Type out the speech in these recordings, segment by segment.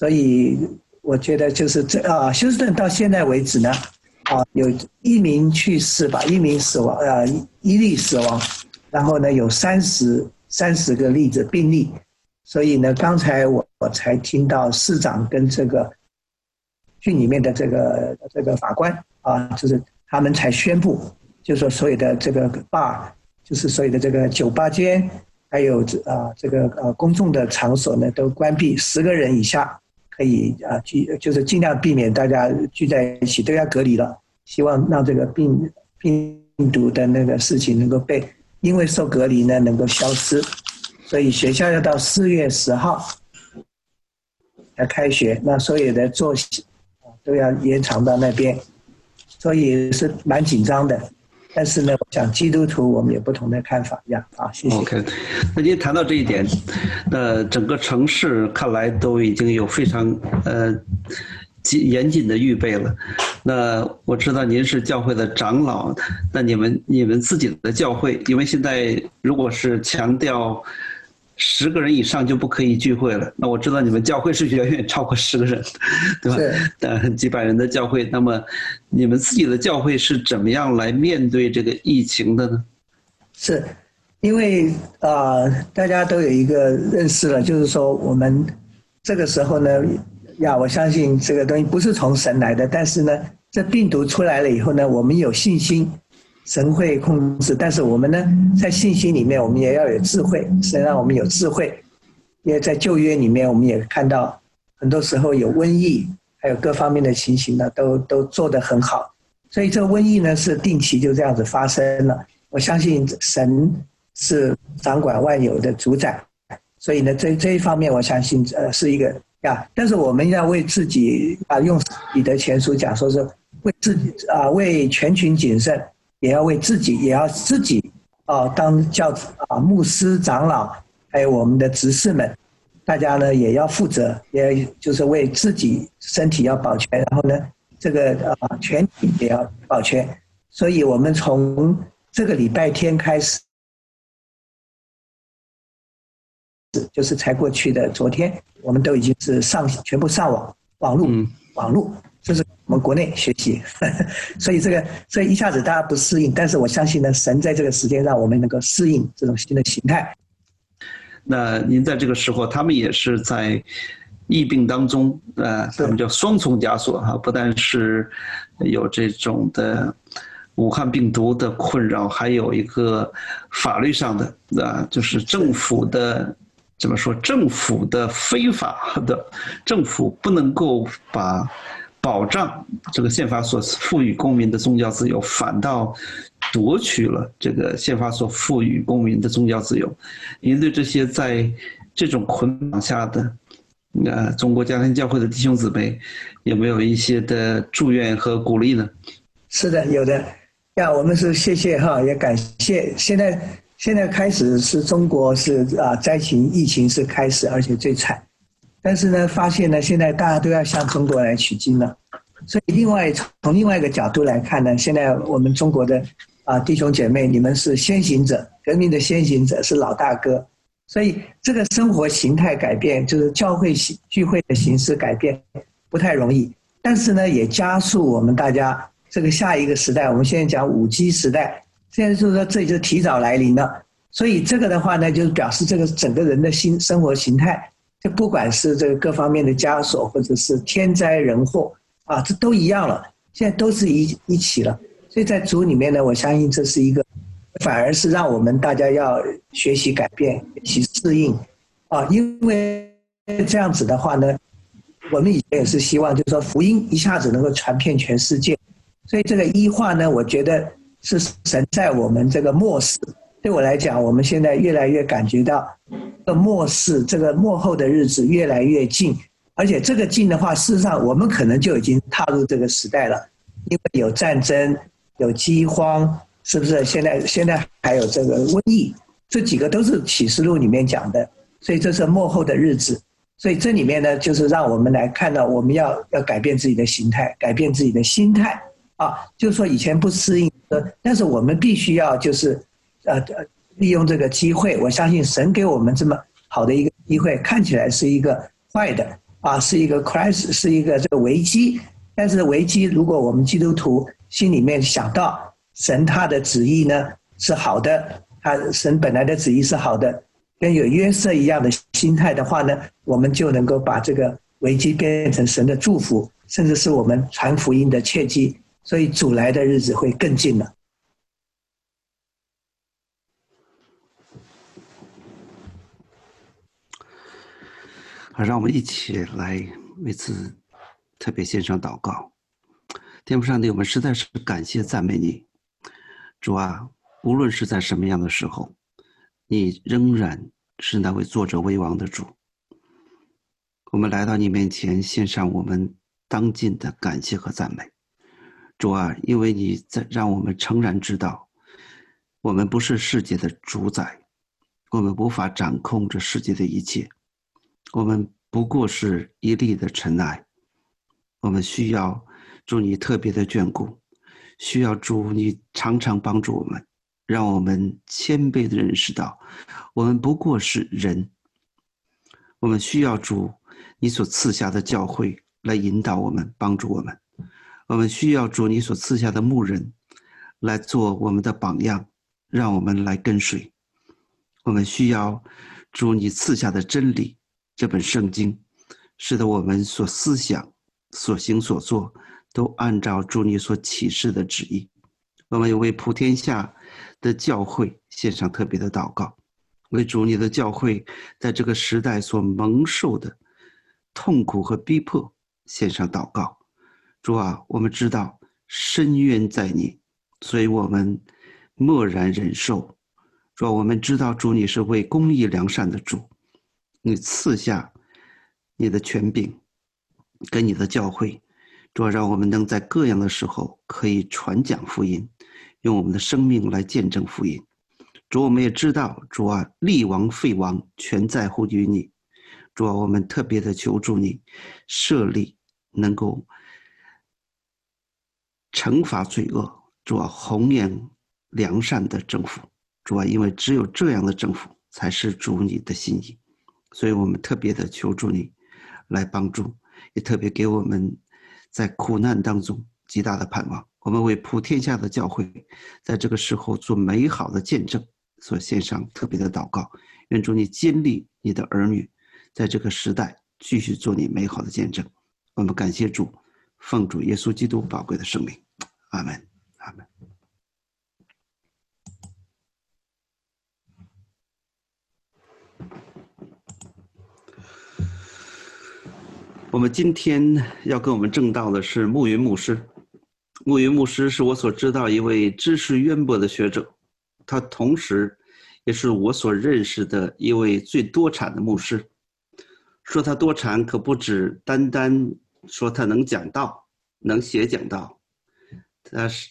所以我觉得就是这啊，休斯顿到现在为止呢，啊，有一名去世吧，一名死亡，呃，一例死亡，然后呢有三十三十个例子病例，所以呢，刚才我我才听到市长跟这个郡里面的这个这个法官啊，就是他们才宣布，就说所有的这个 bar，就是所有的这个酒吧间。还有这啊，这个呃，公众的场所呢都关闭，十个人以下可以啊聚，就是尽量避免大家聚在一起，都要隔离了。希望让这个病病毒的那个事情能够被，因为受隔离呢能够消失。所以学校要到四月十号要开学，那所有的作息都要延长到那边，所以是蛮紧张的。但是呢，讲基督徒，我们有不同的看法呀。啊，谢谢。OK，那您谈到这一点，那整个城市看来都已经有非常呃严谨的预备了。那我知道您是教会的长老，那你们你们自己的教会，因为现在如果是强调。十个人以上就不可以聚会了。那我知道你们教会是远远超过十个人，对吧？但，几百人的教会。那么，你们自己的教会是怎么样来面对这个疫情的呢？是，因为啊，大家都有一个认识了，就是说我们这个时候呢，呀，我相信这个东西不是从神来的，但是呢，这病毒出来了以后呢，我们有信心。神会控制，但是我们呢，在信心里面，我们也要有智慧。神让我们有智慧，因为在旧约里面，我们也看到很多时候有瘟疫，还有各方面的情形呢，都都做得很好。所以这瘟疫呢，是定期就这样子发生了。我相信神是掌管万有的主宰，所以呢，这这一方面，我相信呃是一个呀。但是我们要为自己啊，用彼得前书讲，说是为自己啊，为全群谨慎。也要为自己，也要自己啊，当教啊，牧师、长老，还有我们的执事们，大家呢也要负责，也就是为自己身体要保全，然后呢，这个啊，全体也要保全。所以我们从这个礼拜天开始，就是才过去的昨天，我们都已经是上全部上网网络网络。就是我们国内学习，所以这个所以一下子大家不适应，但是我相信呢，神在这个时间让我们能够适应这种新的形态。那您在这个时候，他们也是在疫病当中，呃，他们叫双重枷锁哈，不但是有这种的武汉病毒的困扰，还有一个法律上的啊，就是政府的怎么说，政府的非法的，政府不能够把。保障这个宪法所赋予公民的宗教自由，反倒夺取了这个宪法所赋予公民的宗教自由。您对这些在这种捆绑下的呃中国家庭教会的弟兄姊妹，有没有一些的祝愿和鼓励呢？是的，有的。呀，我们是谢谢哈，也感谢。现在现在开始是中国是啊灾情疫情是开始，而且最惨。但是呢，发现呢，现在大家都要向中国来取经了，所以另外从另外一个角度来看呢，现在我们中国的啊弟兄姐妹，你们是先行者，革命的先行者是老大哥，所以这个生活形态改变，就是教会聚会的形式改变，不太容易，但是呢，也加速我们大家这个下一个时代，我们现在讲五 G 时代，现在就是说这就提早来临了，所以这个的话呢，就是表示这个整个人的新生活形态。这不管是这个各方面的枷锁，或者是天灾人祸啊，这都一样了。现在都是一一起了。所以在主里面呢，我相信这是一个，反而是让我们大家要学习改变、学习适应啊。因为这样子的话呢，我们以前也是希望，就是说福音一下子能够传遍全世界。所以这个医化呢，我觉得是神在我们这个末世。对我来讲，我们现在越来越感觉到，这末世这个末后的日子越来越近，而且这个近的话，事实上我们可能就已经踏入这个时代了，因为有战争，有饥荒，是不是？现在现在还有这个瘟疫，这几个都是启示录里面讲的，所以这是末后的日子，所以这里面呢，就是让我们来看到，我们要要改变自己的形态，改变自己的心态啊，就是说以前不适应，但是我们必须要就是。呃，利用这个机会，我相信神给我们这么好的一个机会，看起来是一个坏的，啊，是一个 crisis，是一个这个危机。但是危机，如果我们基督徒心里面想到神他的旨意呢是好的，他神本来的旨意是好的，跟有约瑟一样的心态的话呢，我们就能够把这个危机变成神的祝福，甚至是我们传福音的契机。所以主来的日子会更近了。让我们一起来为此。特别献上祷告，天父上帝，我们实在是感谢赞美你，主啊，无论是在什么样的时候，你仍然是那位作者为王的主。我们来到你面前，献上我们当尽的感谢和赞美，主啊，因为你在让我们诚然知道，我们不是世界的主宰，我们无法掌控这世界的一切，我们不过是一粒的尘埃。我们需要主你特别的眷顾，需要主你常常帮助我们，让我们谦卑的认识到，我们不过是人。我们需要主你所赐下的教会来引导我们，帮助我们。我们需要主你所赐下的牧人来做我们的榜样，让我们来跟随。我们需要主你赐下的真理，这本圣经，使得我们所思想。所行所做都按照主你所启示的旨意。我们为普天下的教会献上特别的祷告，为主你的教会在这个时代所蒙受的痛苦和逼迫献上祷告。主啊，我们知道深渊在你，所以我们默然忍受。主，我们知道主你是为公义良善的主，你赐下你的权柄。跟你的教会，主要让我们能在各样的时候可以传讲福音，用我们的生命来见证福音。主，我们也知道，主啊，立王废王全在乎于你。主啊，我们特别的求助你，设立能够惩罚罪恶，主啊，弘扬良善的政府。主啊，因为只有这样的政府才是主你的心意，所以我们特别的求助你，来帮助。也特别给我们在苦难当中极大的盼望。我们为普天下的教会在这个时候做美好的见证，所献上特别的祷告。愿主你坚立你的儿女，在这个时代继续做你美好的见证。我们感谢主，奉主耶稣基督宝贵的圣名，阿门，阿门。我们今天要跟我们正道的是暮云牧师。暮云牧师是我所知道一位知识渊博的学者，他同时也是我所认识的一位最多产的牧师。说他多产，可不止单单说他能讲道、能写讲道，他是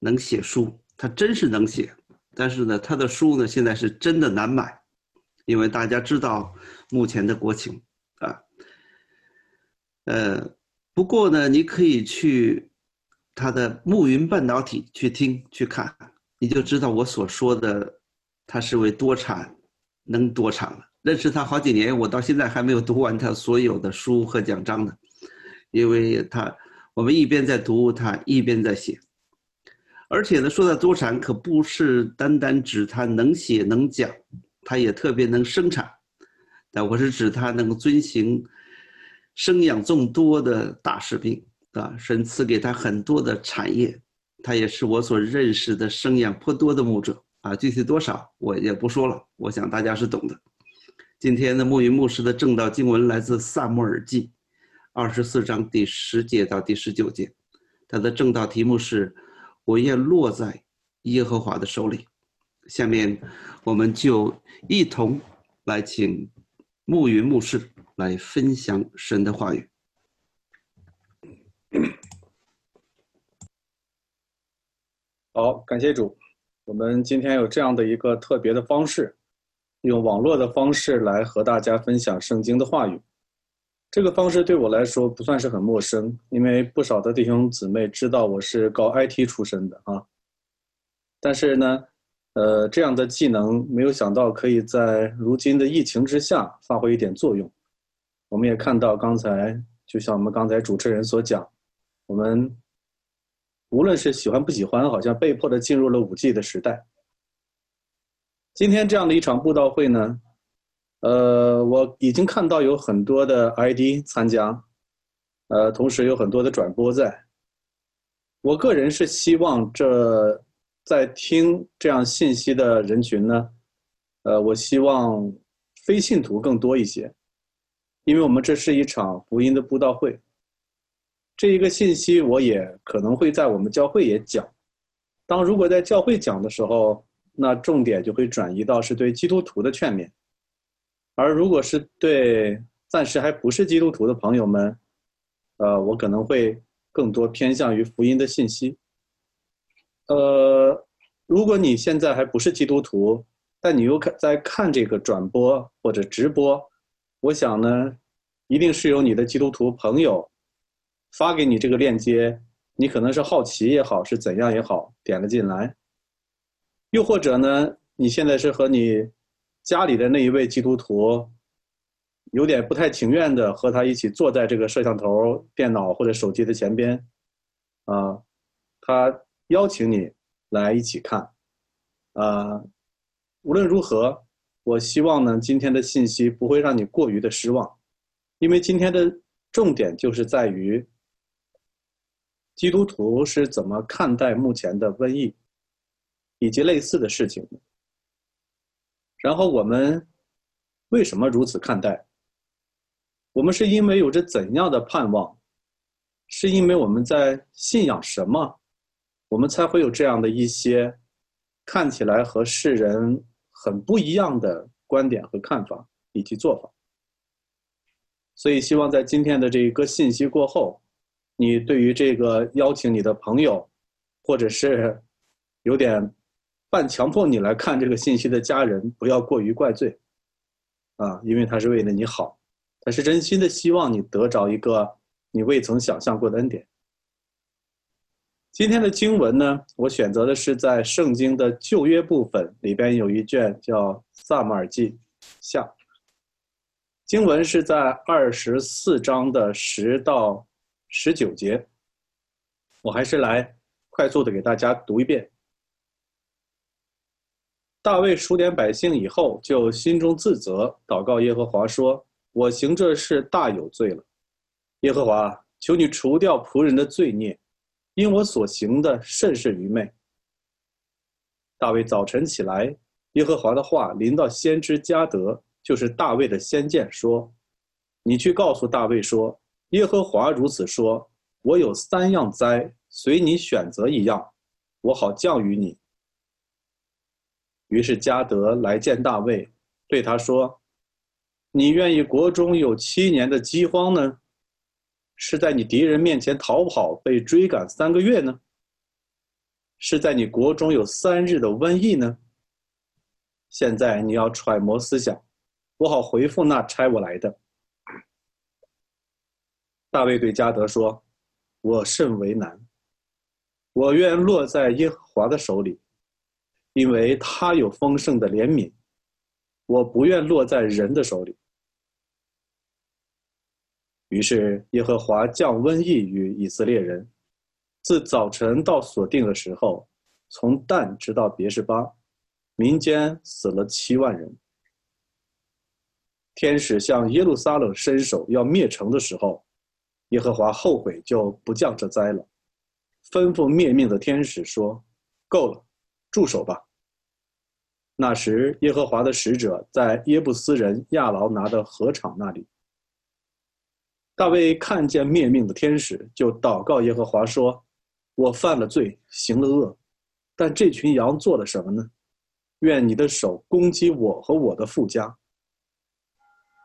能写书，他真是能写。但是呢，他的书呢，现在是真的难买，因为大家知道目前的国情。呃，不过呢，你可以去他的暮云半导体去听去看，你就知道我所说的，他是位多产，能多产了。认识他好几年，我到现在还没有读完他所有的书和奖章呢，因为他我们一边在读他，一边在写，而且呢，说到多产，可不是单单指他能写能讲，他也特别能生产，但我是指他能够遵循。生养众多的大士兵，啊，神赐给他很多的产业，他也是我所认识的生养颇多的牧者啊。具体多少我也不说了，我想大家是懂的。今天的牧云牧师的正道经文来自《萨摩尔记》二十四章第十节到第十九节，他的正道题目是“我愿落在耶和华的手里”。下面我们就一同来请牧云牧师。来分享神的话语。好，感谢主。我们今天有这样的一个特别的方式，用网络的方式来和大家分享圣经的话语。这个方式对我来说不算是很陌生，因为不少的弟兄姊妹知道我是搞 IT 出身的啊。但是呢，呃，这样的技能没有想到可以在如今的疫情之下发挥一点作用。我们也看到刚才，就像我们刚才主持人所讲，我们无论是喜欢不喜欢，好像被迫的进入了五 G 的时代。今天这样的一场布道会呢，呃，我已经看到有很多的 ID 参加，呃，同时有很多的转播在。我个人是希望这在听这样信息的人群呢，呃，我希望非信徒更多一些，因为我们这是一场福音的布道会。这一个信息我也可能会在我们教会也讲。当如果在教会讲的时候。那重点就会转移到是对基督徒的劝勉，而如果是对暂时还不是基督徒的朋友们，呃，我可能会更多偏向于福音的信息。呃，如果你现在还不是基督徒，但你又看在看这个转播或者直播，我想呢，一定是有你的基督徒朋友发给你这个链接，你可能是好奇也好，是怎样也好，点了进来。又或者呢？你现在是和你家里的那一位基督徒，有点不太情愿的和他一起坐在这个摄像头、电脑或者手机的前边，啊，他邀请你来一起看，啊，无论如何，我希望呢，今天的信息不会让你过于的失望，因为今天的重点就是在于基督徒是怎么看待目前的瘟疫。以及类似的事情，然后我们为什么如此看待？我们是因为有着怎样的盼望？是因为我们在信仰什么？我们才会有这样的一些看起来和世人很不一样的观点和看法以及做法。所以，希望在今天的这一个信息过后，你对于这个邀请你的朋友，或者是有点。半强迫你来看这个信息的家人，不要过于怪罪，啊，因为他是为了你好，他是真心的希望你得着一个你未曾想象过的恩典。今天的经文呢，我选择的是在圣经的旧约部分里边有一卷叫《萨马尔记下》，经文是在二十四章的十到十九节，我还是来快速的给大家读一遍。大卫数点百姓以后，就心中自责，祷告耶和华说：“我行这事大有罪了。耶和华，求你除掉仆人的罪孽，因我所行的甚是愚昧。”大卫早晨起来，耶和华的话临到先知加德，就是大卫的先见，说：“你去告诉大卫说，耶和华如此说：我有三样灾，随你选择一样，我好降于你。”于是加德来见大卫，对他说：“你愿意国中有七年的饥荒呢，是在你敌人面前逃跑被追赶三个月呢，是在你国中有三日的瘟疫呢？现在你要揣摩思想，我好回复那差我来的。”大卫对加德说：“我甚为难，我愿落在耶和华的手里。”因为他有丰盛的怜悯，我不愿落在人的手里。于是耶和华降瘟疫于以色列人，自早晨到所定的时候，从旦直到别是巴，民间死了七万人。天使向耶路撒冷伸手要灭城的时候，耶和华后悔就不降这灾了，吩咐灭命的天使说：“够了。”住手吧！那时，耶和华的使者在耶布斯人亚劳拿的河场那里。大卫看见灭命的天使，就祷告耶和华说：“我犯了罪，行了恶，但这群羊做了什么呢？愿你的手攻击我和我的富家。”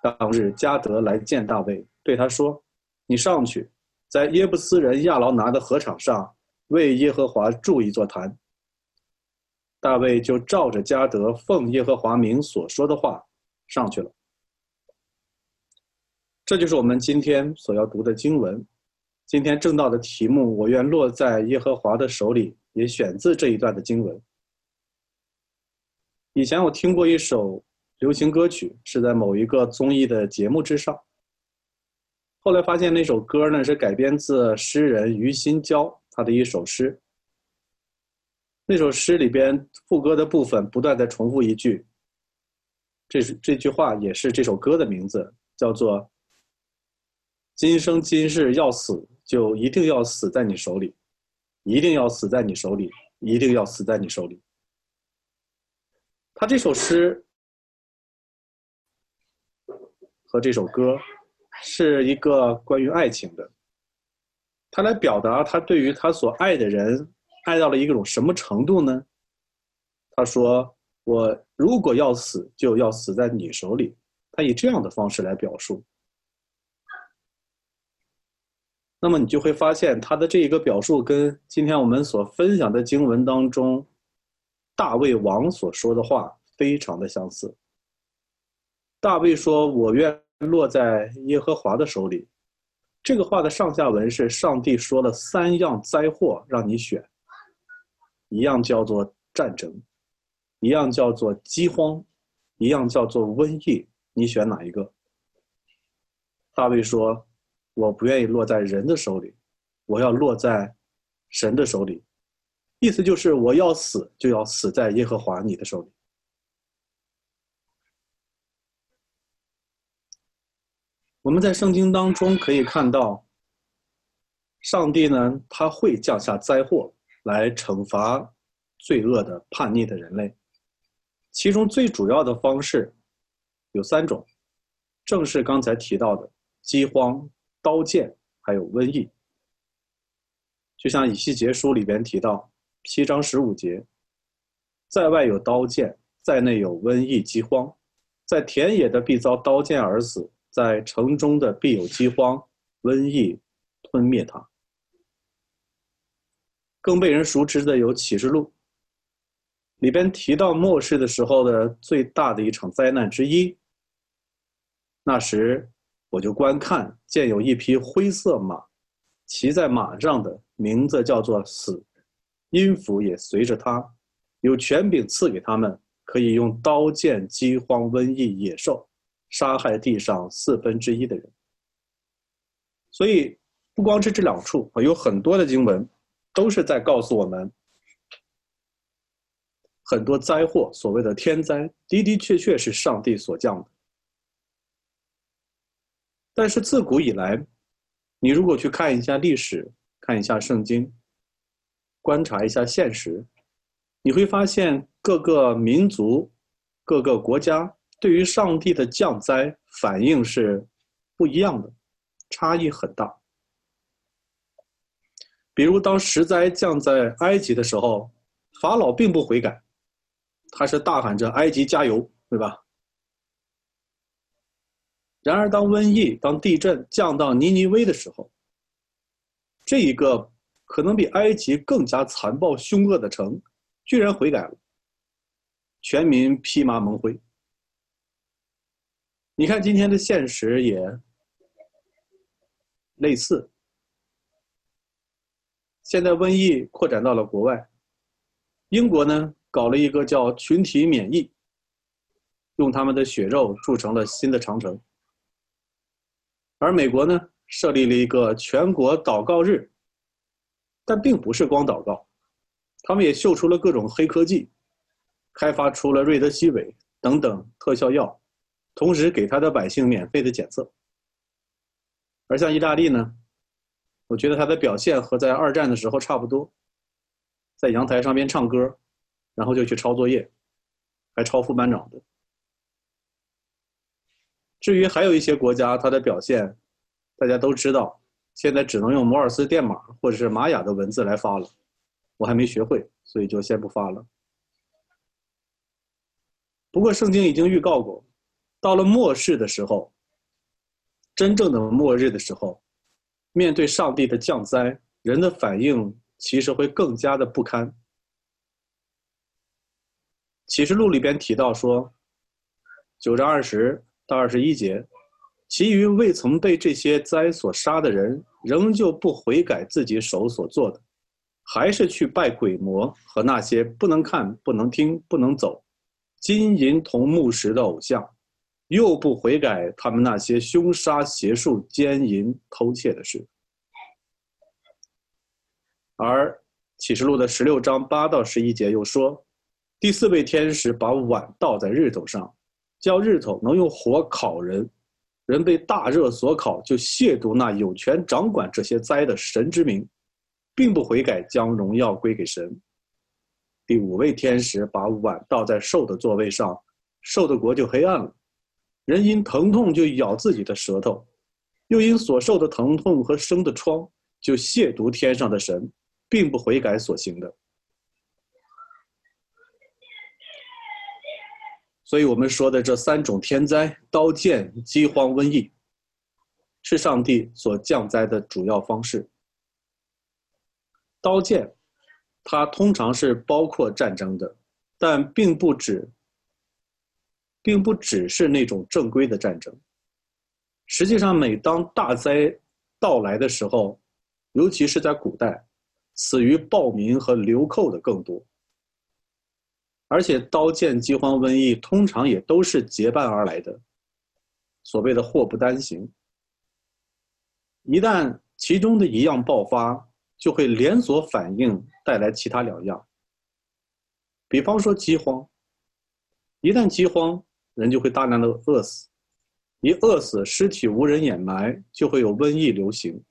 当日，加德来见大卫，对他说：“你上去，在耶布斯人亚劳拿的河场上，为耶和华筑一座坛。”大卫就照着加德奉耶和华名所说的话上去了。这就是我们今天所要读的经文。今天正道的题目“我愿落在耶和华的手里”也选自这一段的经文。以前我听过一首流行歌曲，是在某一个综艺的节目之上，后来发现那首歌呢是改编自诗人于心娇他的一首诗。那首诗里边副歌的部分不断在重复一句，这是这句话也是这首歌的名字，叫做“今生今世要死就一定要死在你手里，一定要死在你手里，一定要死在你手里。”他这首诗和这首歌是一个关于爱情的，他来表达他对于他所爱的人。爱到了一种什么程度呢？他说：“我如果要死，就要死在你手里。”他以这样的方式来表述。那么你就会发现，他的这一个表述跟今天我们所分享的经文当中，大卫王所说的话非常的相似。大卫说：“我愿落在耶和华的手里。”这个话的上下文是：上帝说了三样灾祸让你选。一样叫做战争，一样叫做饥荒，一样叫做瘟疫，你选哪一个？大卫说：“我不愿意落在人的手里，我要落在神的手里。”意思就是我要死就要死在耶和华你的手里。我们在圣经当中可以看到，上帝呢，他会降下灾祸。来惩罚罪恶的叛逆的人类，其中最主要的方式有三种，正是刚才提到的饥荒、刀剑，还有瘟疫。就像以西结书里边提到七章十五节，在外有刀剑，在内有瘟疫、饥荒，在田野的必遭刀剑而死，在城中的必有饥荒、瘟疫吞灭他。更被人熟知的有《启示录》，里边提到末世的时候的最大的一场灾难之一。那时，我就观看，见有一匹灰色马，骑在马上的名字叫做死，音符也随着他，有权柄赐给他们，可以用刀剑、饥荒、瘟疫、野兽，杀害地上四分之一的人。所以，不光是这两处，有很多的经文。都是在告诉我们，很多灾祸，所谓的天灾，的的确确是上帝所降的。但是自古以来，你如果去看一下历史，看一下圣经，观察一下现实，你会发现各个民族、各个国家对于上帝的降灾反应是不一样的，差异很大。比如，当十灾降在埃及的时候，法老并不悔改，他是大喊着“埃及加油”，对吧？然而，当瘟疫、当地震降到尼尼微的时候，这一个可能比埃及更加残暴凶恶的城，居然悔改了，全民披麻蒙灰。你看，今天的现实也类似。现在瘟疫扩展到了国外，英国呢搞了一个叫群体免疫，用他们的血肉筑成了新的长城。而美国呢设立了一个全国祷告日，但并不是光祷告，他们也秀出了各种黑科技，开发出了瑞德西韦等等特效药，同时给他的百姓免费的检测。而像意大利呢？我觉得他的表现和在二战的时候差不多，在阳台上边唱歌，然后就去抄作业，还抄副班长的。至于还有一些国家，它的表现，大家都知道，现在只能用摩尔斯电码或者是玛雅的文字来发了，我还没学会，所以就先不发了。不过圣经已经预告过，到了末世的时候，真正的末日的时候。面对上帝的降灾，人的反应其实会更加的不堪。启示录里边提到说，九章二十到二十一节，其余未曾被这些灾所杀的人，仍旧不悔改自己手所做的，还是去拜鬼魔和那些不能看、不能听、不能走、金银铜木石的偶像，又不悔改他们那些凶杀、邪术、奸淫、偷窃的事。而启示录的十六章八到十一节又说，第四位天使把碗倒在日头上，叫日头能用火烤人，人被大热所烤，就亵渎那有权掌管这些灾的神之名，并不悔改，将荣耀归给神。第五位天使把碗倒在兽的座位上，兽的国就黑暗了。人因疼痛就咬自己的舌头，又因所受的疼痛和生的疮，就亵渎天上的神，并不悔改所行的。所以，我们说的这三种天灾——刀剑、饥荒、瘟疫，是上帝所降灾的主要方式。刀剑。它通常是包括战争的，但并不只，并不只是那种正规的战争。实际上，每当大灾到来的时候，尤其是在古代，死于暴民和流寇的更多。而且，刀剑、饥荒、瘟疫通常也都是结伴而来的，所谓的祸不单行。一旦其中的一样爆发，就会连锁反应带来其他两样。比方说饥荒，一旦饥荒，人就会大量的饿死，一饿死，尸体无人掩埋，就会有瘟疫流行。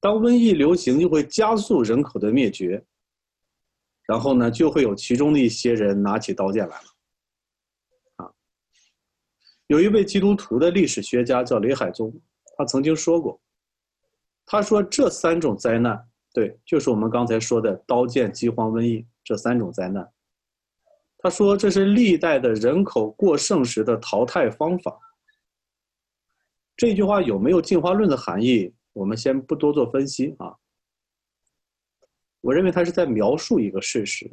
当瘟疫流行，就会加速人口的灭绝。然后呢，就会有其中的一些人拿起刀剑来了。啊，有一位基督徒的历史学家叫雷海宗，他曾经说过，他说这三种灾难。对，就是我们刚才说的刀剑、饥荒、瘟疫这三种灾难。他说这是历代的人口过剩时的淘汰方法。这句话有没有进化论的含义？我们先不多做分析啊。我认为他是在描述一个事实，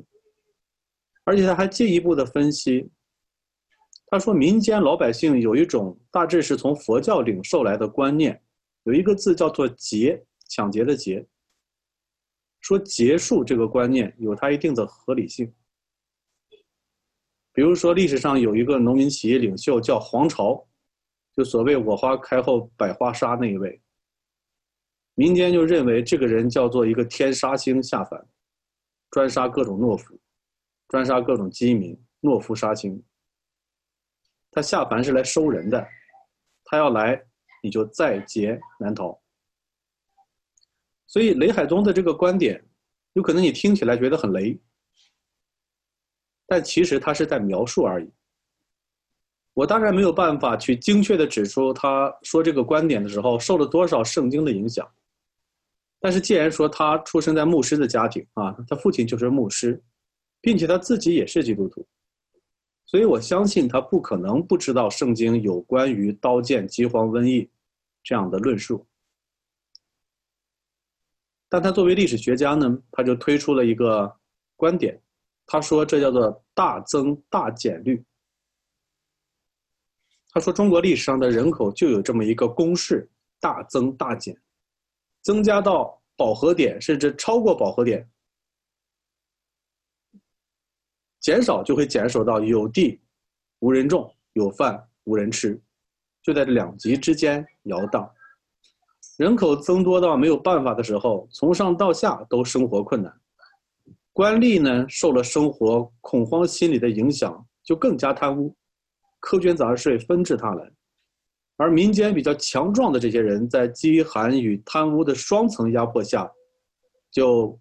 而且他还进一步的分析。他说民间老百姓有一种大致是从佛教领受来的观念，有一个字叫做“劫”，抢劫的“劫”。说结束这个观念有它一定的合理性。比如说历史上有一个农民起义领袖叫黄巢，就所谓“我花开后百花杀”那一位，民间就认为这个人叫做一个天杀星下凡，专杀各种懦夫，专杀各种饥民，懦夫杀星。他下凡是来收人的，他要来你就在劫难逃。所以雷海宗的这个观点，有可能你听起来觉得很雷，但其实他是在描述而已。我当然没有办法去精确的指出他说这个观点的时候受了多少圣经的影响，但是既然说他出生在牧师的家庭啊，他父亲就是牧师，并且他自己也是基督徒，所以我相信他不可能不知道圣经有关于刀剑、饥荒、瘟疫这样的论述。但他作为历史学家呢，他就推出了一个观点，他说这叫做大增大减率。他说中国历史上的人口就有这么一个公式：大增大减，增加到饱和点甚至超过饱和点，减少就会减少到有地无人种，有饭无人吃，就在这两极之间摇荡。人口增多到没有办法的时候，从上到下都生活困难。官吏呢，受了生活恐慌心理的影响，就更加贪污，苛捐杂税纷至沓来。而民间比较强壮的这些人，在饥寒与贪污的双层压迫下，就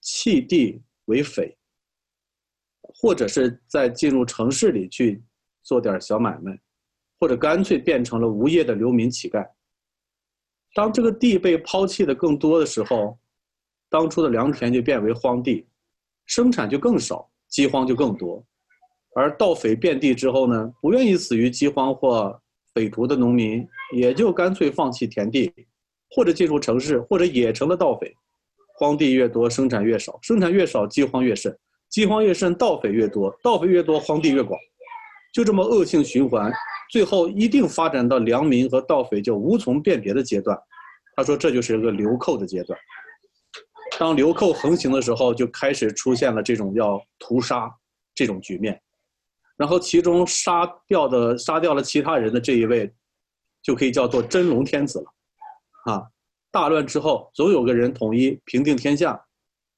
弃地为匪，或者是在进入城市里去做点小买卖，或者干脆变成了无业的流民乞丐。当这个地被抛弃的更多的时候，当初的良田就变为荒地，生产就更少，饥荒就更多。而盗匪遍地之后呢，不愿意死于饥荒或匪徒的农民，也就干脆放弃田地，或者进入城市，或者也成了盗匪。荒地越多，生产越少，生产越少，饥荒越甚，饥荒越甚，盗匪越多，盗匪越多，荒地越广，就这么恶性循环。最后一定发展到良民和盗匪就无从辨别的阶段，他说这就是一个流寇的阶段。当流寇横行的时候，就开始出现了这种要屠杀这种局面。然后其中杀掉的杀掉了其他人的这一位，就可以叫做真龙天子了，啊，大乱之后总有个人统一平定天下，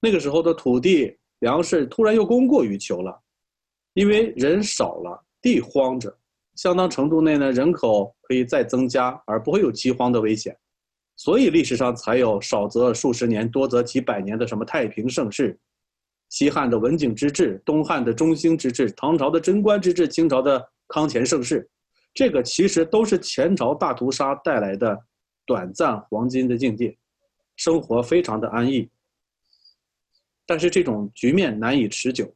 那个时候的土地粮食突然又供过于求了，因为人少了，地荒着，相当程度内呢人口可以再增加，而不会有饥荒的危险，所以历史上才有少则数十年，多则几百年的什么太平盛世。西汉的文景之治，东汉的中兴之治，唐朝的贞观之治，清朝的康乾盛世，这个其实都是前朝大屠杀带来的短暂黄金的境界，生活非常的安逸。但是这种局面难以持久，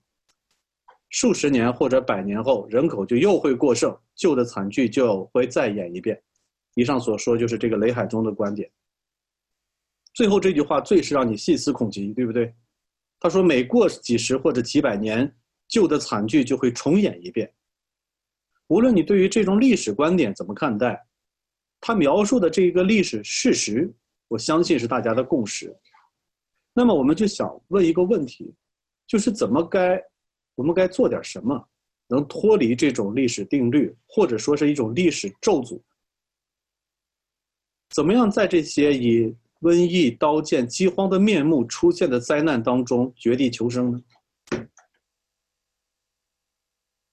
数十年或者百年后，人口就又会过剩，旧的惨剧就会再演一遍。以上所说就是这个雷海中的观点。最后这句话最是让你细思恐极，对不对？他说：“每过几十或者几百年，旧的惨剧就会重演一遍。无论你对于这种历史观点怎么看待，他描述的这一个历史事实，我相信是大家的共识。那么，我们就想问一个问题，就是怎么该，我们该做点什么，能脱离这种历史定律，或者说是一种历史咒诅？怎么样在这些以……”瘟疫、刀剑、饥荒的面目出现的灾难当中，绝地求生呢？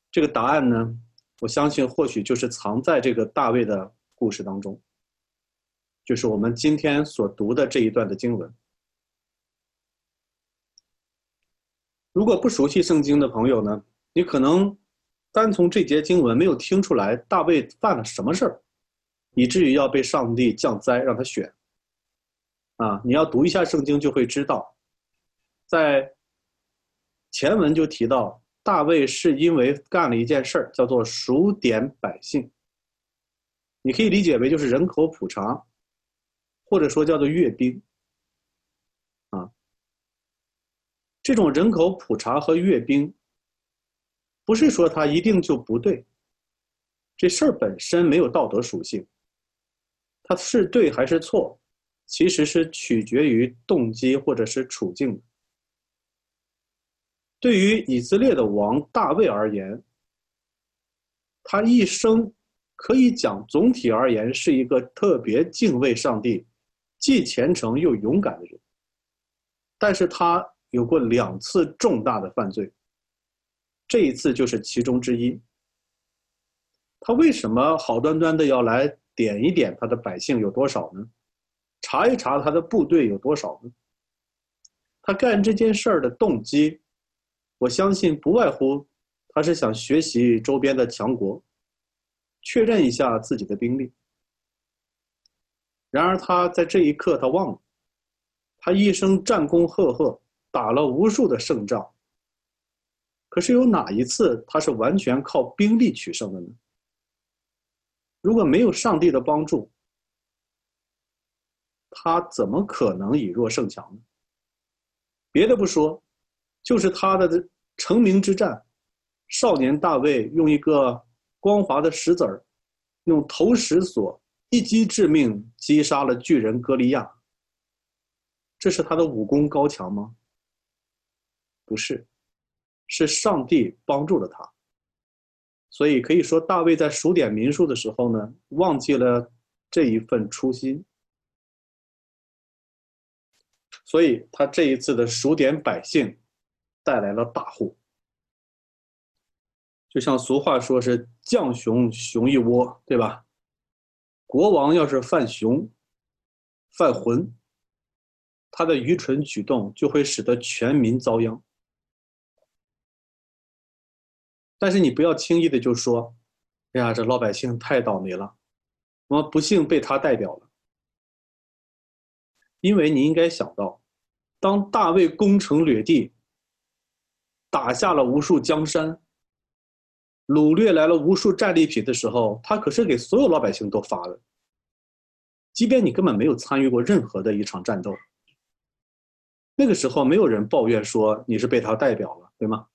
这个答案呢，我相信或许就是藏在这个大卫的故事当中，就是我们今天所读的这一段的经文。如果不熟悉圣经的朋友呢，你可能单从这节经文没有听出来大卫犯了什么事儿，以至于要被上帝降灾让他选。啊，你要读一下圣经就会知道，在前文就提到大卫是因为干了一件事儿，叫做数点百姓。你可以理解为就是人口普查，或者说叫做阅兵。啊，这种人口普查和阅兵，不是说他一定就不对，这事儿本身没有道德属性，他是对还是错？其实是取决于动机或者是处境的。对于以色列的王大卫而言，他一生可以讲总体而言是一个特别敬畏上帝、既虔诚又勇敢的人。但是他有过两次重大的犯罪，这一次就是其中之一。他为什么好端端的要来点一点他的百姓有多少呢？查一查他的部队有多少呢？他干这件事儿的动机，我相信不外乎他是想学习周边的强国，确认一下自己的兵力。然而他在这一刻他忘了，他一生战功赫赫，打了无数的胜仗。可是有哪一次他是完全靠兵力取胜的呢？如果没有上帝的帮助，他怎么可能以弱胜强呢？别的不说，就是他的成名之战，少年大卫用一个光滑的石子儿，用投石索一击致命，击杀了巨人歌利亚。这是他的武功高强吗？不是，是上帝帮助了他。所以可以说，大卫在数点民数的时候呢，忘记了这一份初心。所以他这一次的数点百姓，带来了大祸。就像俗话说是“将熊熊一窝”，对吧？国王要是犯熊、犯浑，他的愚蠢举动就会使得全民遭殃。但是你不要轻易的就说：“哎呀，这老百姓太倒霉了，我们不幸被他代表了。”因为你应该想到，当大卫攻城掠地，打下了无数江山，掳掠来了无数战利品的时候，他可是给所有老百姓都发的。即便你根本没有参与过任何的一场战斗，那个时候没有人抱怨说你是被他代表了，对吗？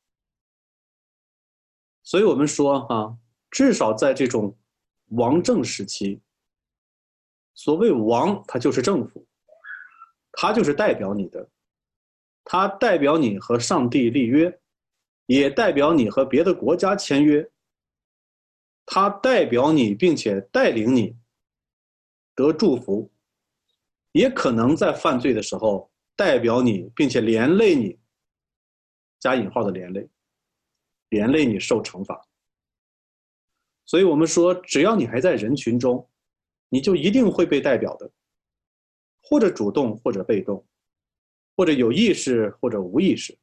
所以我们说哈，至少在这种王政时期，所谓王，他就是政府。他就是代表你的，他代表你和上帝立约，也代表你和别的国家签约。他代表你，并且带领你得祝福，也可能在犯罪的时候代表你，并且连累你（加引号的连累），连累你受惩罚。所以我们说，只要你还在人群中，你就一定会被代表的，或者主动，或者被动，或者有意识，或者无意识，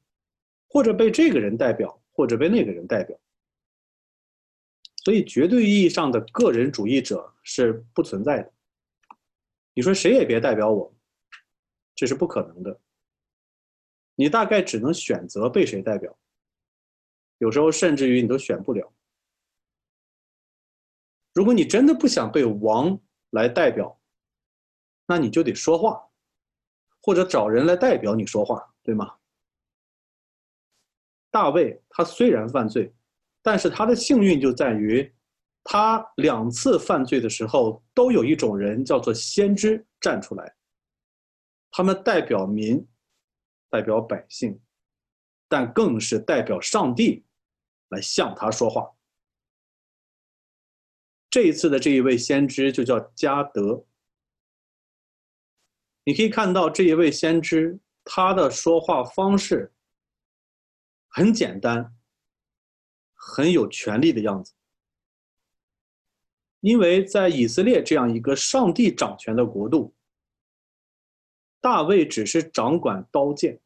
或者被这个人代表，或者被那个人代表。所以，绝对意义上的个人主义者是不存在的。你说谁也别代表我，这是不可能的。你大概只能选择被谁代表，有时候甚至于你都选不了。如果你真的不想被王来代表，那你就得说话，或者找人来代表你说话，对吗？大卫他虽然犯罪。但是他的幸运就在于，他两次犯罪的时候都有一种人叫做先知站出来，他们代表民，代表百姓，但更是代表上帝来向他说话。这一次的这一位先知就叫加德。你可以看到这一位先知他的说话方式很简单。很有权力的样子，因为在以色列这样一个上帝掌权的国度，大卫只是掌管刀剑，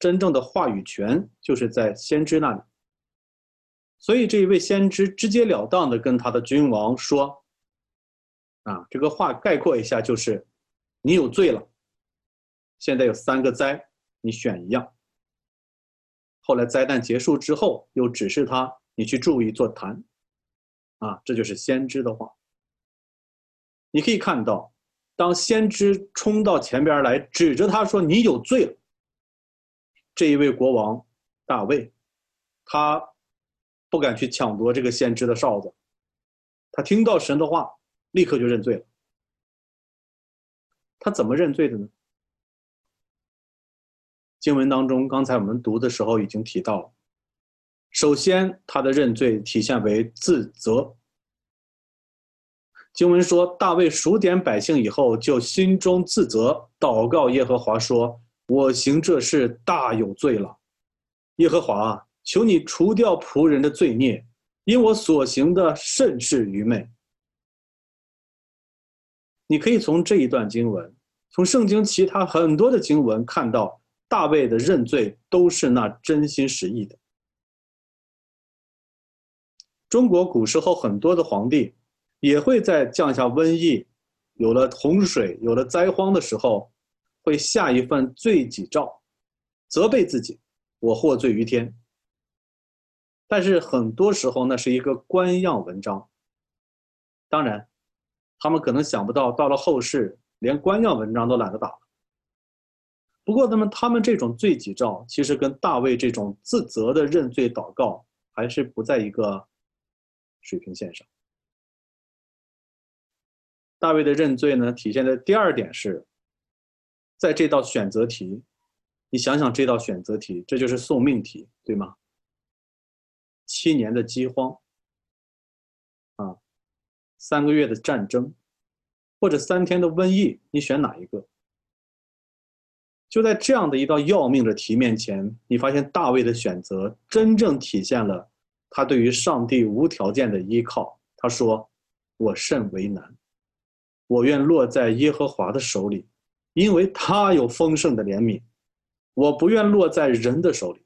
真正的话语权就是在先知那里。所以这一位先知直截了当的跟他的君王说：“啊，这个话概括一下就是，你有罪了，现在有三个灾，你选一样。”后来灾难结束之后，又指示他：“你去注意做坛。”啊，这就是先知的话。你可以看到，当先知冲到前边来，指着他说：“你有罪了。”这一位国王大卫，他不敢去抢夺这个先知的哨子，他听到神的话，立刻就认罪了。他怎么认罪的呢？经文当中，刚才我们读的时候已经提到了，首先他的认罪体现为自责。经文说，大卫数点百姓以后，就心中自责，祷告耶和华说：“我行这事大有罪了，耶和华，求你除掉仆人的罪孽，因我所行的甚是愚昧。”你可以从这一段经文，从圣经其他很多的经文看到。大卫的认罪都是那真心实意的。中国古时候很多的皇帝也会在降下瘟疫、有了洪水、有了灾荒的时候，会下一份罪己诏，责备自己：“我获罪于天。”但是很多时候那是一个官样文章。当然，他们可能想不到，到了后世连官样文章都懒得打了。不过，那么他们这种罪己诏，其实跟大卫这种自责的认罪祷告，还是不在一个水平线上。大卫的认罪呢，体现的第二点是，在这道选择题，你想想这道选择题，这就是送命题，对吗？七年的饥荒，三个月的战争，或者三天的瘟疫，你选哪一个？就在这样的一道要命的题面前，你发现大卫的选择真正体现了他对于上帝无条件的依靠。他说：“我甚为难，我愿落在耶和华的手里，因为他有丰盛的怜悯。我不愿落在人的手里。”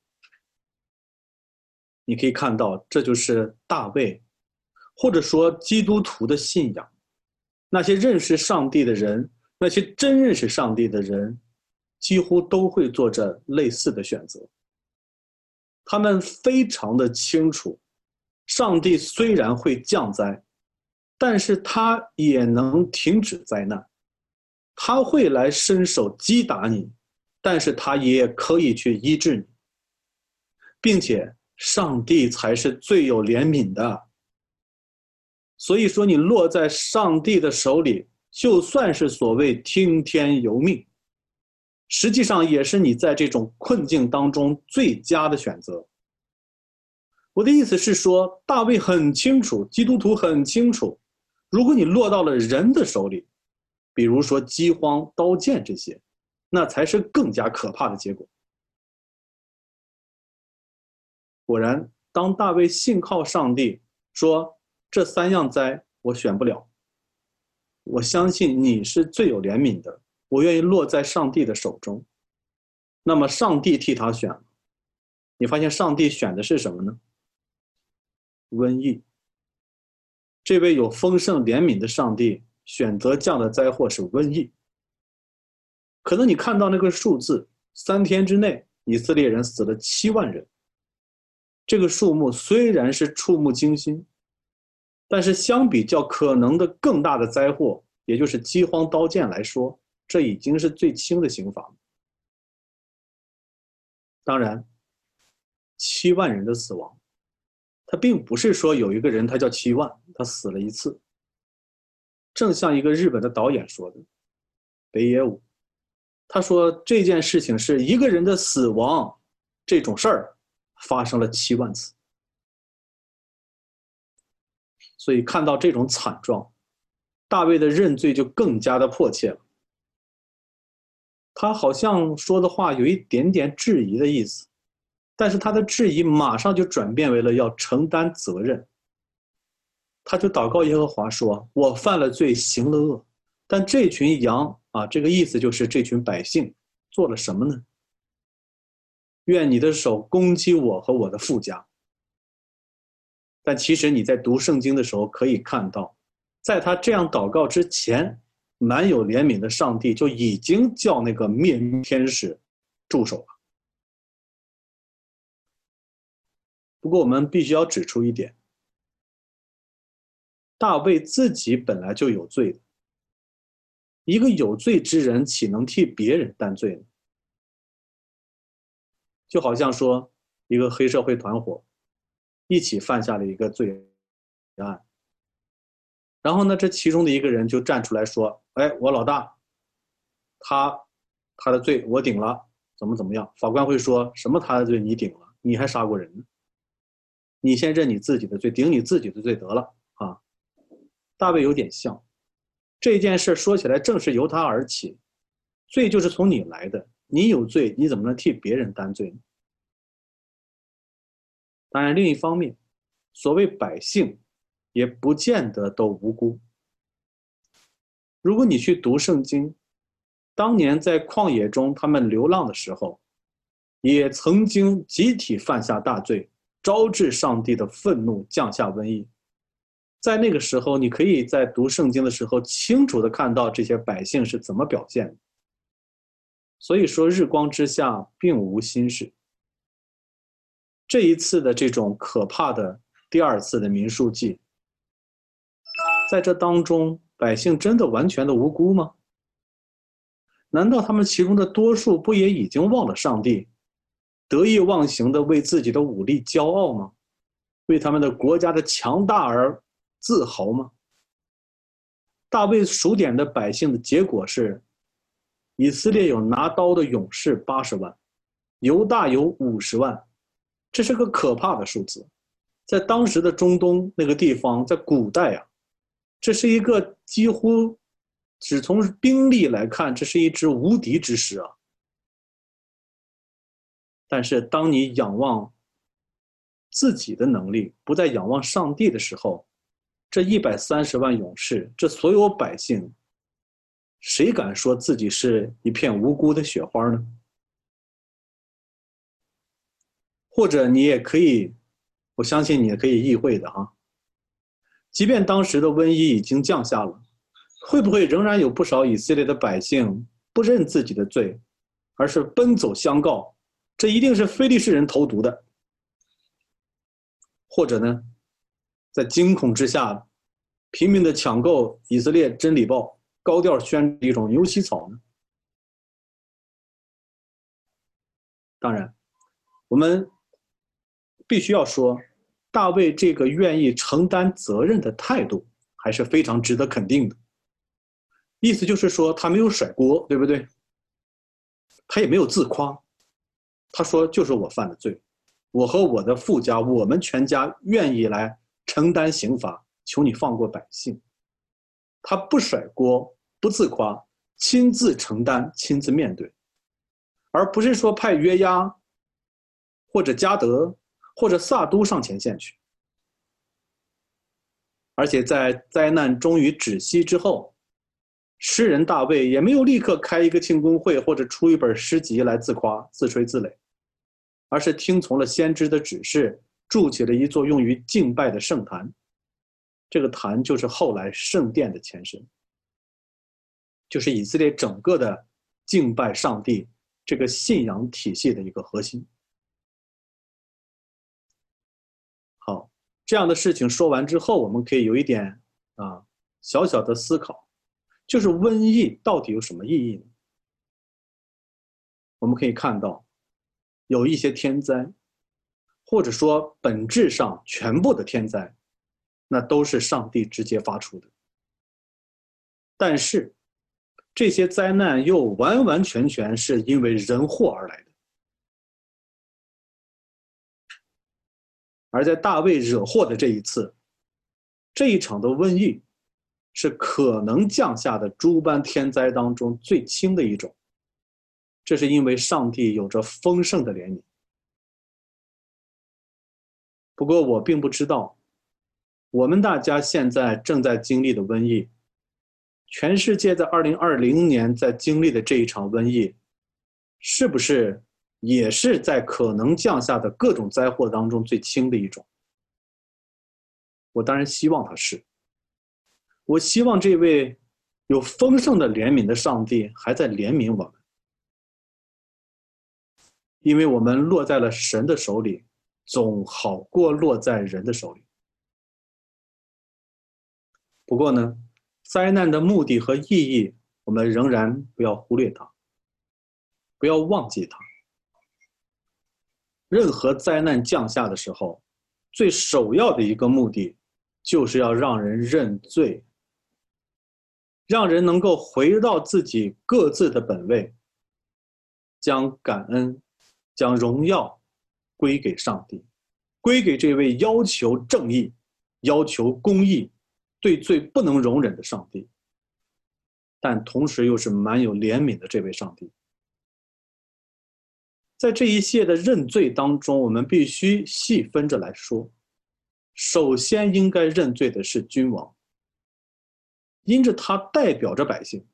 你可以看到，这就是大卫，或者说基督徒的信仰。那些认识上帝的人，那些真认识上帝的人。几乎都会做着类似的选择。他们非常的清楚，上帝虽然会降灾，但是他也能停止灾难。他会来伸手击打你，但是他也可以去医治你，并且上帝才是最有怜悯的。所以说，你落在上帝的手里，就算是所谓听天由命。实际上也是你在这种困境当中最佳的选择。我的意思是说，大卫很清楚，基督徒很清楚，如果你落到了人的手里，比如说饥荒、刀剑这些，那才是更加可怕的结果。果然，当大卫信靠上帝，说这三样灾我选不了，我相信你是最有怜悯的，我愿意落在上帝的手中。那么，上帝替他选了。你发现上帝选的是什么呢？瘟疫。这位有丰盛怜悯的上帝选择降的灾祸是瘟疫。可能你看到那个数字，三天之内以色列人死了七万人。这个数目虽然是触目惊心，但是相比较可能的更大的灾祸，也就是饥荒、刀剑来说，这已经是最轻的刑罚。当然，七万人的死亡，他并不是说有一个人他叫七万，他死了一次。正像一个日本的导演说的，北野武，他说这件事情是一个人的死亡，这种事儿。发生了七万次，所以看到这种惨状，大卫的认罪就更加的迫切了。他好像说的话有一点点质疑的意思，但是他的质疑马上就转变为了要承担责任。他就祷告耶和华说：“我犯了罪，行了恶，但这群羊啊，这个意思就是这群百姓做了什么呢？”愿你的手攻击我和我的富家。但其实你在读圣经的时候可以看到，在他这样祷告之前，满有怜悯的上帝就已经叫那个灭天使住手了。不过我们必须要指出一点：大卫自己本来就有罪，一个有罪之人岂能替别人担罪呢？就好像说，一个黑社会团伙一起犯下了一个罪案，然后呢，这其中的一个人就站出来说：“哎，我老大，他他的罪我顶了，怎么怎么样？”法官会说什么？他的罪你顶了，你还杀过人？你先认你自己的罪，顶你自己的罪得了啊！大卫有点像，这件事说起来正是由他而起，罪就是从你来的。你有罪，你怎么能替别人担罪呢？当然，另一方面，所谓百姓，也不见得都无辜。如果你去读圣经，当年在旷野中他们流浪的时候，也曾经集体犯下大罪，招致上帝的愤怒，降下瘟疫。在那个时候，你可以在读圣经的时候清楚的看到这些百姓是怎么表现的。所以说，日光之下并无新事。这一次的这种可怕的第二次的民数记，在这当中，百姓真的完全的无辜吗？难道他们其中的多数不也已经忘了上帝，得意忘形的为自己的武力骄傲吗？为他们的国家的强大而自豪吗？大卫数点的百姓的结果是。以色列有拿刀的勇士八十万，犹大有五十万，这是个可怕的数字。在当时的中东那个地方，在古代啊，这是一个几乎只从兵力来看，这是一支无敌之师啊。但是当你仰望自己的能力，不再仰望上帝的时候，这一百三十万勇士，这所有百姓。谁敢说自己是一片无辜的雪花呢？或者你也可以，我相信你也可以意会的哈。即便当时的瘟疫已经降下了，会不会仍然有不少以色列的百姓不认自己的罪，而是奔走相告，这一定是非利士人投毒的？或者呢，在惊恐之下，拼命的抢购以色列真理报？高调宣一种牛膝草呢？当然，我们必须要说，大卫这个愿意承担责任的态度还是非常值得肯定的。意思就是说，他没有甩锅，对不对？他也没有自夸，他说就是我犯的罪，我和我的父家，我们全家愿意来承担刑罚，求你放过百姓。他不甩锅，不自夸，亲自承担，亲自面对，而不是说派约押，或者加德，或者萨都上前线去。而且在灾难终于止息之后，诗人大卫也没有立刻开一个庆功会或者出一本诗集来自夸、自吹自擂，而是听从了先知的指示，筑起了一座用于敬拜的圣坛。这个坛就是后来圣殿的前身，就是以色列整个的敬拜上帝这个信仰体系的一个核心。这样的事情说完之后，我们可以有一点啊小小的思考，就是瘟疫到底有什么意义呢？我们可以看到，有一些天灾，或者说本质上全部的天灾。那都是上帝直接发出的，但是这些灾难又完完全全是因为人祸而来的。而在大卫惹祸的这一次，这一场的瘟疫是可能降下的诸般天灾当中最轻的一种，这是因为上帝有着丰盛的怜悯。不过我并不知道。我们大家现在正在经历的瘟疫，全世界在二零二零年在经历的这一场瘟疫，是不是也是在可能降下的各种灾祸当中最轻的一种？我当然希望他是。我希望这位有丰盛的怜悯的上帝还在怜悯我们，因为我们落在了神的手里，总好过落在人的手里。不过呢，灾难的目的和意义，我们仍然不要忽略它，不要忘记它。任何灾难降下的时候，最首要的一个目的，就是要让人认罪，让人能够回到自己各自的本位，将感恩、将荣耀归给上帝，归给这位要求正义、要求公义。对罪不能容忍的上帝，但同时又是满有怜悯的这位上帝，在这一切的认罪当中，我们必须细分着来说。首先应该认罪的是君王，因着他代表着百姓。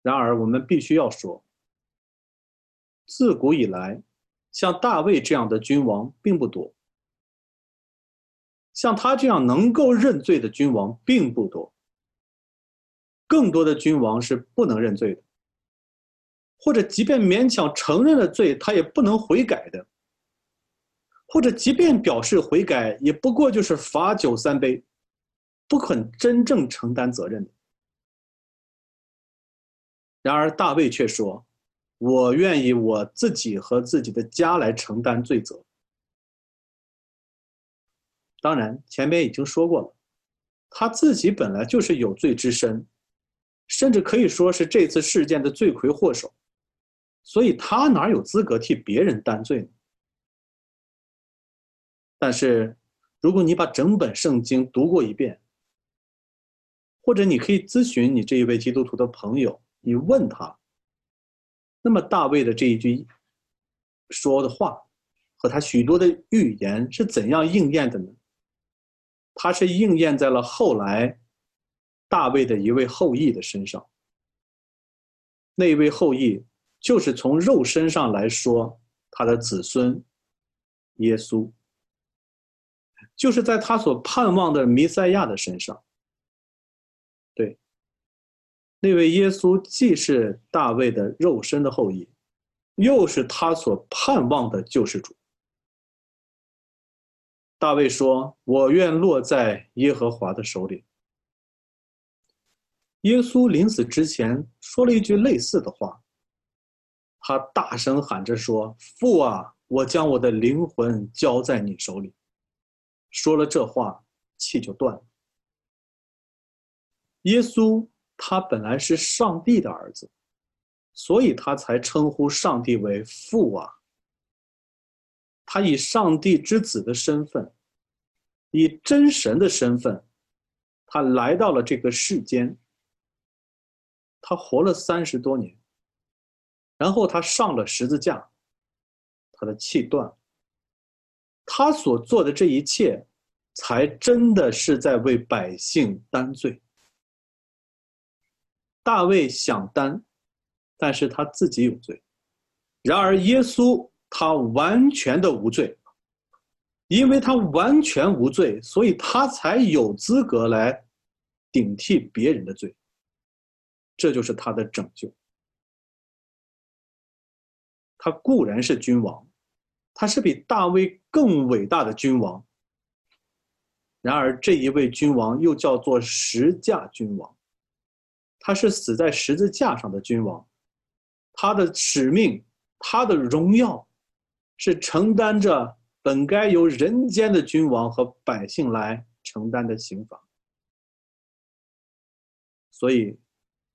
然而，我们必须要说，自古以来，像大卫这样的君王并不多。像他这样能够认罪的君王并不多，更多的君王是不能认罪的，或者即便勉强承认了罪，他也不能悔改的，或者即便表示悔改，也不过就是罚酒三杯，不肯真正承担责任的。然而大卫却说：“我愿意我自己和自己的家来承担罪责。”当然，前面已经说过了，他自己本来就是有罪之身，甚至可以说是这次事件的罪魁祸首，所以他哪有资格替别人担罪呢？但是，如果你把整本圣经读过一遍，或者你可以咨询你这一位基督徒的朋友，你问他，那么大卫的这一句说的话和他许多的预言是怎样应验的呢？他是应验在了后来大卫的一位后裔的身上。那位后裔就是从肉身上来说，他的子孙耶稣，就是在他所盼望的弥赛亚的身上。对，那位耶稣既是大卫的肉身的后裔，又是他所盼望的救世主。大卫说：“我愿落在耶和华的手里。”耶稣临死之前说了一句类似的话，他大声喊着说：“父啊，我将我的灵魂交在你手里。”说了这话，气就断了。耶稣他本来是上帝的儿子，所以他才称呼上帝为父啊。他以上帝之子的身份，以真神的身份，他来到了这个世间。他活了三十多年，然后他上了十字架，他的气断。他所做的这一切，才真的是在为百姓担罪。大卫想担，但是他自己有罪；然而耶稣。他完全的无罪，因为他完全无罪，所以他才有资格来顶替别人的罪。这就是他的拯救。他固然是君王，他是比大卫更伟大的君王。然而这一位君王又叫做十架君王，他是死在十字架上的君王，他的使命，他的荣耀。是承担着本该由人间的君王和百姓来承担的刑罚，所以，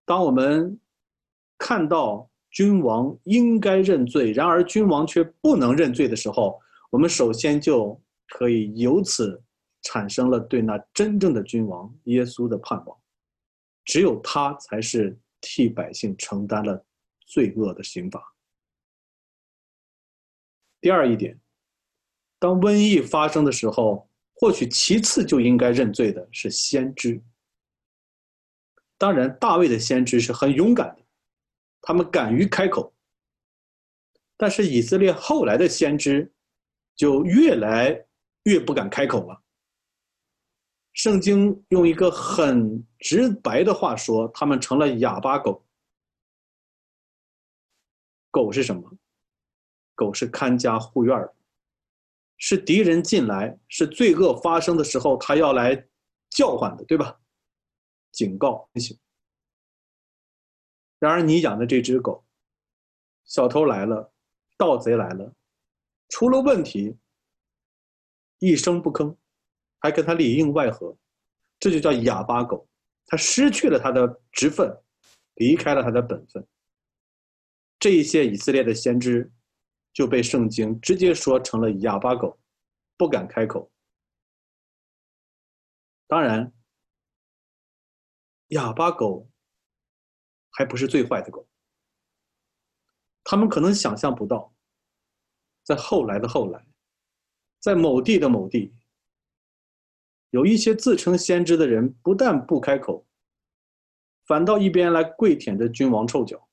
当我们看到君王应该认罪，然而君王却不能认罪的时候，我们首先就可以由此产生了对那真正的君王耶稣的盼望，只有他才是替百姓承担了罪恶的刑罚。第二一点，当瘟疫发生的时候，或许其次就应该认罪的是先知。当然，大卫的先知是很勇敢的，他们敢于开口。但是以色列后来的先知，就越来越不敢开口了。圣经用一个很直白的话说，他们成了哑巴狗。狗是什么？狗是看家护院的，是敌人进来，是罪恶发生的时候，他要来叫唤的，对吧？警告提醒。然而你养的这只狗，小偷来了，盗贼来了，出了问题，一声不吭，还跟他里应外合，这就叫哑巴狗。他失去了他的职分，离开了他的本分。这一些以色列的先知。就被圣经直接说成了哑巴狗，不敢开口。当然，哑巴狗还不是最坏的狗。他们可能想象不到，在后来的后来，在某地的某地，有一些自称先知的人，不但不开口，反倒一边来跪舔着君王臭脚，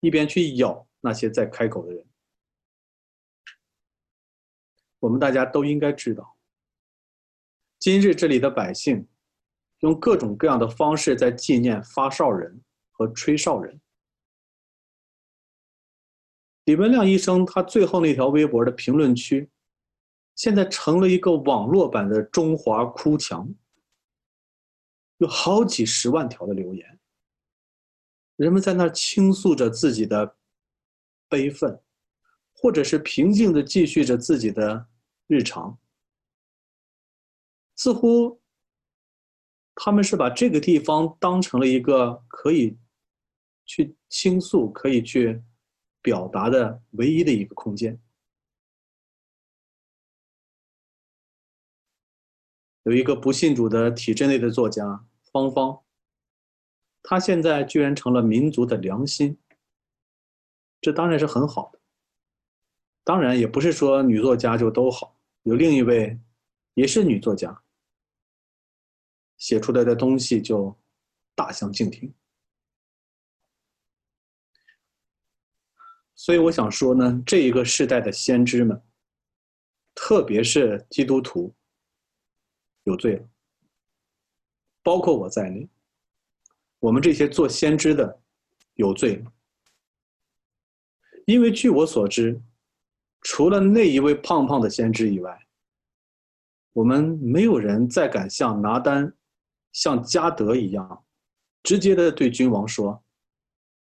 一边去咬那些在开口的人。我们大家都应该知道，今日这里的百姓用各种各样的方式在纪念发哨人和吹哨人。李文亮医生他最后那条微博的评论区，现在成了一个网络版的中华哭墙，有好几十万条的留言，人们在那倾诉着自己的悲愤。或者是平静的继续着自己的日常，似乎他们是把这个地方当成了一个可以去倾诉、可以去表达的唯一的一个空间。有一个不信主的体制内的作家芳芳，他现在居然成了民族的良心，这当然是很好的。当然，也不是说女作家就都好。有另一位，也是女作家，写出来的东西就大相径庭。所以我想说呢，这一个时代的先知们，特别是基督徒，有罪了，包括我在内，我们这些做先知的有罪了，因为据我所知。除了那一位胖胖的先知以外，我们没有人再敢像拿单、像加德一样，直接的对君王说：“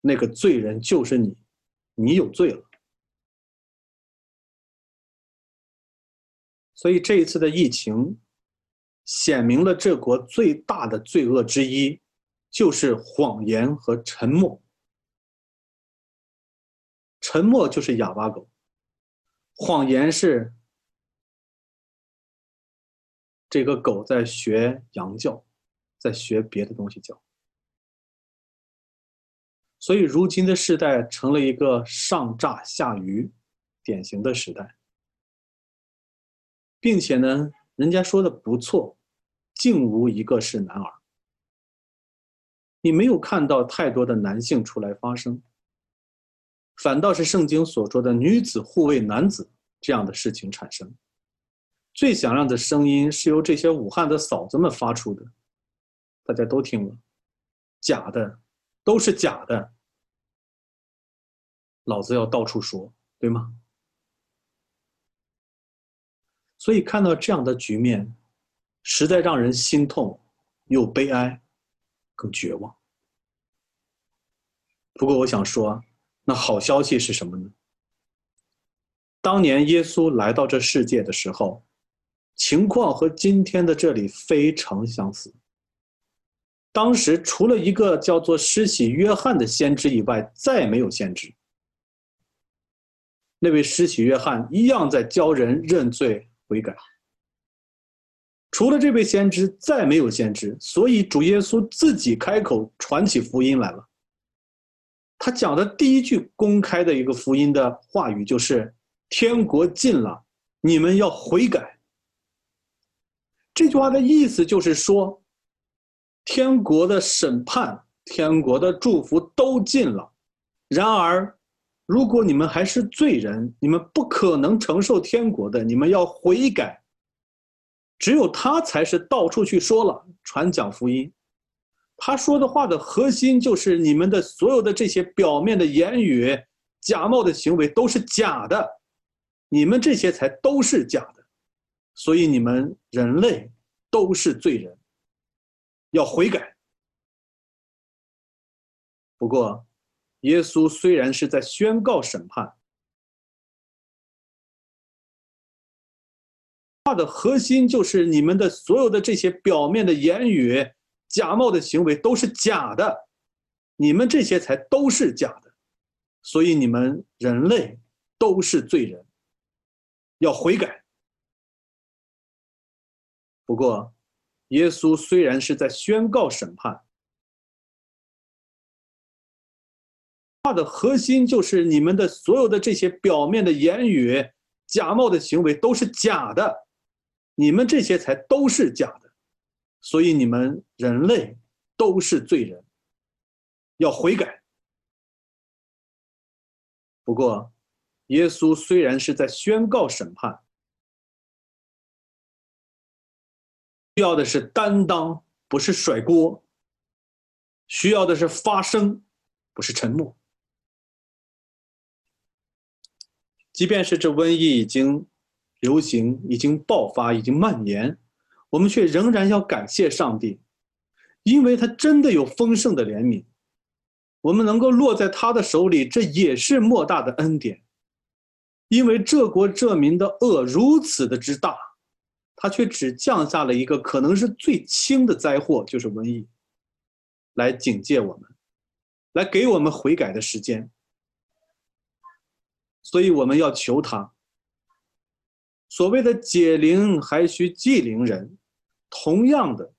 那个罪人就是你，你有罪了。”所以这一次的疫情，显明了这国最大的罪恶之一，就是谎言和沉默。沉默就是哑巴狗，谎言是这个狗在学羊叫，在学别的东西叫。所以，如今的时代成了一个上诈下愚典型的时代，并且呢，人家说的不错，竟无一个是男儿。你没有看到太多的男性出来发声，反倒是圣经所说的女子护卫男子这样的事情产生。最响亮的声音是由这些武汉的嫂子们发出的，大家都听了，假的，都是假的。老子要到处说，对吗？所以看到这样的局面，实在让人心痛，又悲哀，更绝望。不过我想说，那好消息是什么呢？当年耶稣来到这世界的时候，情况和今天的这里非常相似。当时除了一个叫做施洗约翰的先知以外，再没有先知。那位施洗约翰一样在教人认罪悔改。除了这位先知，再没有先知，所以主耶稣自己开口传起福音来了。他讲的第一句公开的一个福音的话语就是：“天国近了，你们要悔改。”这句话的意思就是说，天国的审判、天国的祝福都近了，然而。如果你们还是罪人，你们不可能承受天国的。你们要悔改。只有他才是到处去说了传讲福音。他说的话的核心就是你们的所有的这些表面的言语、假冒的行为都是假的，你们这些才都是假的。所以你们人类都是罪人，要悔改。不过。耶稣虽然是在宣告审判，话的核心就是你们的所有的这些表面的言语、假冒的行为都是假的，你们这些才都是假的，所以你们人类都是罪人，要悔改。不过，耶稣虽然是在宣告审判。的核心就是你们的所有的这些表面的言语、假冒的行为都是假的，你们这些才都是假的，所以你们人类都是罪人，要悔改。不过，耶稣虽然是在宣告审判，需要的是担当，不是甩锅；需要的是发声，不是沉默。即便是这瘟疫已经流行、已经爆发、已经蔓延，我们却仍然要感谢上帝，因为他真的有丰盛的怜悯。我们能够落在他的手里，这也是莫大的恩典。因为这国这民的恶如此的之大，他却只降下了一个可能是最轻的灾祸，就是瘟疫，来警戒我们，来给我们悔改的时间。所以我们要求他。所谓的解铃还需系铃人，同样的，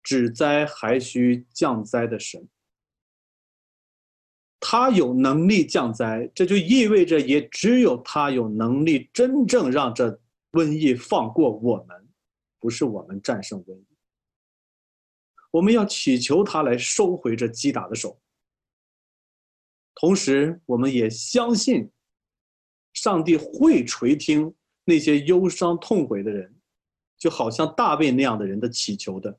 止灾还需降灾的神。他有能力降灾，这就意味着也只有他有能力真正让这瘟疫放过我们，不是我们战胜瘟疫。我们要祈求他来收回这击打的手。同时，我们也相信，上帝会垂听那些忧伤痛悔的人，就好像大卫那样的人的祈求的，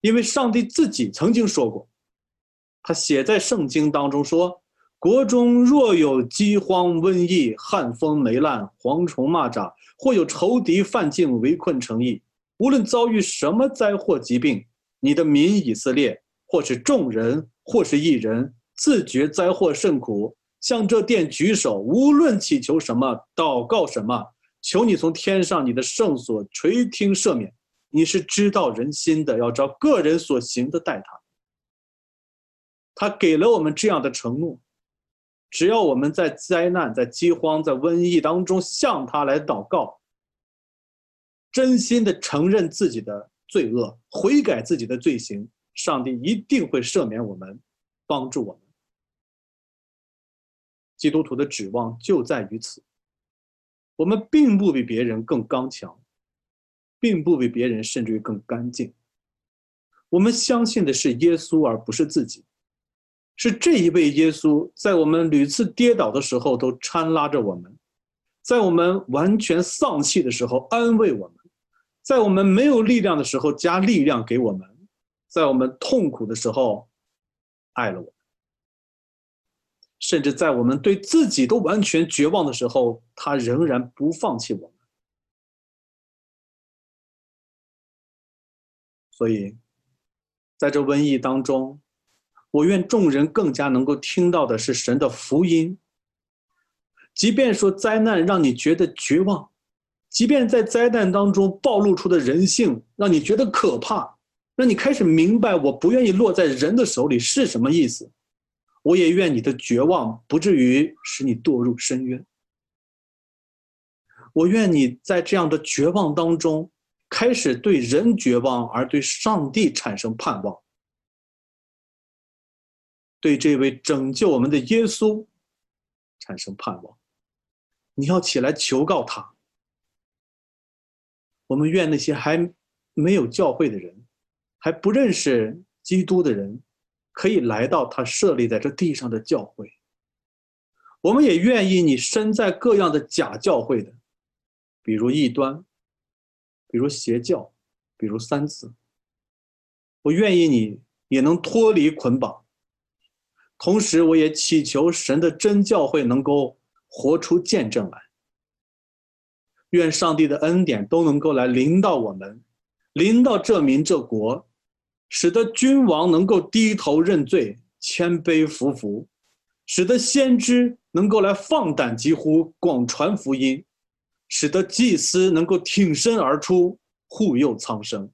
因为上帝自己曾经说过，他写在圣经当中说：“国中若有饥荒、瘟疫、旱风、霉烂、蝗虫、蚂蚱，或有仇敌犯境围困城邑，无论遭遇什么灾祸、疾病，你的民以色列，或是众人，或是一人。”自觉灾祸甚苦，向这殿举手，无论祈求什么，祷告什么，求你从天上你的圣所垂听赦免。你是知道人心的，要照个人所行的待他。他给了我们这样的承诺：只要我们在灾难、在饥荒、在瘟疫当中向他来祷告，真心的承认自己的罪恶，悔改自己的罪行，上帝一定会赦免我们，帮助我们。基督徒的指望就在于此。我们并不比别人更刚强，并不比别人甚至于更干净。我们相信的是耶稣，而不是自己。是这一位耶稣，在我们屡次跌倒的时候都搀拉着我们，在我们完全丧气的时候安慰我们，在我们没有力量的时候加力量给我们，在我们痛苦的时候爱了我。甚至在我们对自己都完全绝望的时候，他仍然不放弃我们。所以，在这瘟疫当中，我愿众人更加能够听到的是神的福音。即便说灾难让你觉得绝望，即便在灾难当中暴露出的人性让你觉得可怕，让你开始明白我不愿意落在人的手里是什么意思。我也愿你的绝望不至于使你堕入深渊。我愿你在这样的绝望当中，开始对人绝望，而对上帝产生盼望，对这位拯救我们的耶稣产生盼望。你要起来求告他。我们愿那些还没有教会的人，还不认识基督的人。可以来到他设立在这地上的教会，我们也愿意你身在各样的假教会的，比如异端，比如邪教，比如三次。我愿意你也能脱离捆绑，同时我也祈求神的真教会能够活出见证来。愿上帝的恩典都能够来临到我们，临到这民这国。使得君王能够低头认罪、谦卑服服，使得先知能够来放胆疾呼、广传福音，使得祭司能够挺身而出护佑苍生，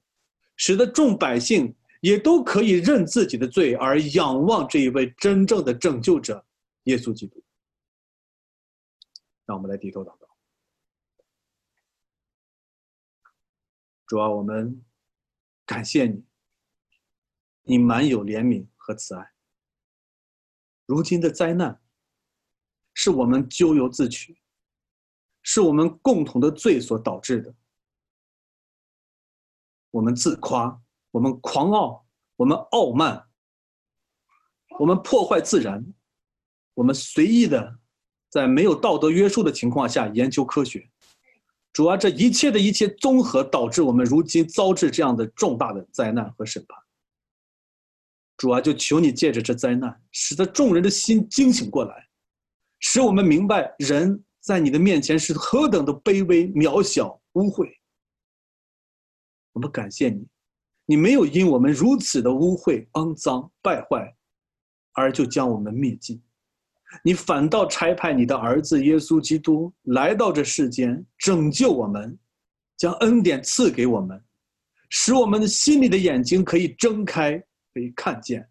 使得众百姓也都可以认自己的罪而仰望这一位真正的拯救者耶稣基督。让我们来低头祷告，主啊，我们感谢你。你满有怜悯和慈爱。如今的灾难，是我们咎由自取，是我们共同的罪所导致的。我们自夸，我们狂傲，我们傲慢，我们破坏自然，我们随意的在没有道德约束的情况下研究科学。主要这一切的一切综合，导致我们如今遭致这样的重大的灾难和审判。主啊，就求你借着这灾难，使得众人的心惊醒过来，使我们明白人在你的面前是何等的卑微、渺小、污秽。我们感谢你，你没有因我们如此的污秽、肮脏、败坏，而就将我们灭尽，你反倒差派你的儿子耶稣基督来到这世间，拯救我们，将恩典赐给我们，使我们的心里的眼睛可以睁开。可以看见，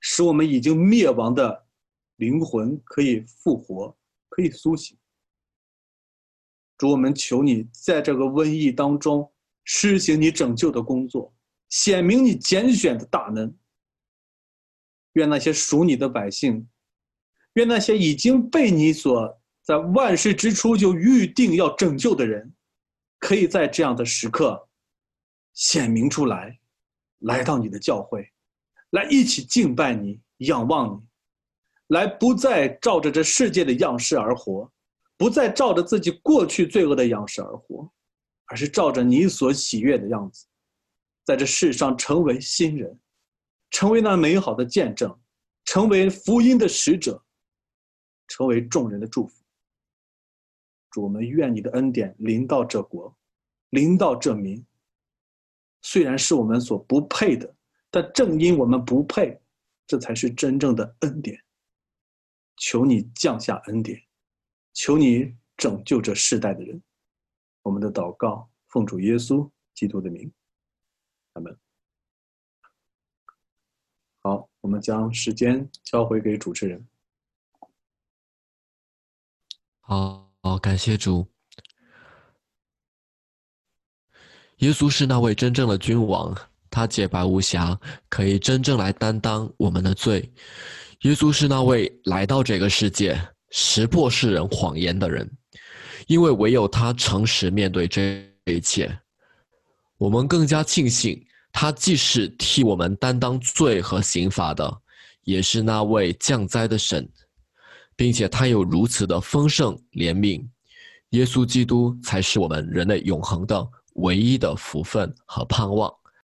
使我们已经灭亡的灵魂可以复活，可以苏醒。主，我们求你在这个瘟疫当中施行你拯救的工作，显明你拣选的大能。愿那些属你的百姓，愿那些已经被你所在万事之初就预定要拯救的人，可以在这样的时刻显明出来。来到你的教会，来一起敬拜你、仰望你，来不再照着这世界的样式而活，不再照着自己过去罪恶的样式而活，而是照着你所喜悦的样子，在这世上成为新人，成为那美好的见证，成为福音的使者，成为众人的祝福。主，我们愿你的恩典临到这国，临到这民。虽然是我们所不配的，但正因我们不配，这才是真正的恩典。求你降下恩典，求你拯救这世代的人。我们的祷告，奉主耶稣基督的名，阿门。好。我们将时间交回给主持人。好，好，感谢主。耶稣是那位真正的君王，他洁白无瑕，可以真正来担当我们的罪。耶稣是那位来到这个世界识破世人谎言的人，因为唯有他诚实面对这一切。我们更加庆幸，他既是替我们担当罪和刑罚的，也是那位降灾的神，并且他有如此的丰盛怜悯。耶稣基督才是我们人类永恒的。唯一的福分和盼望。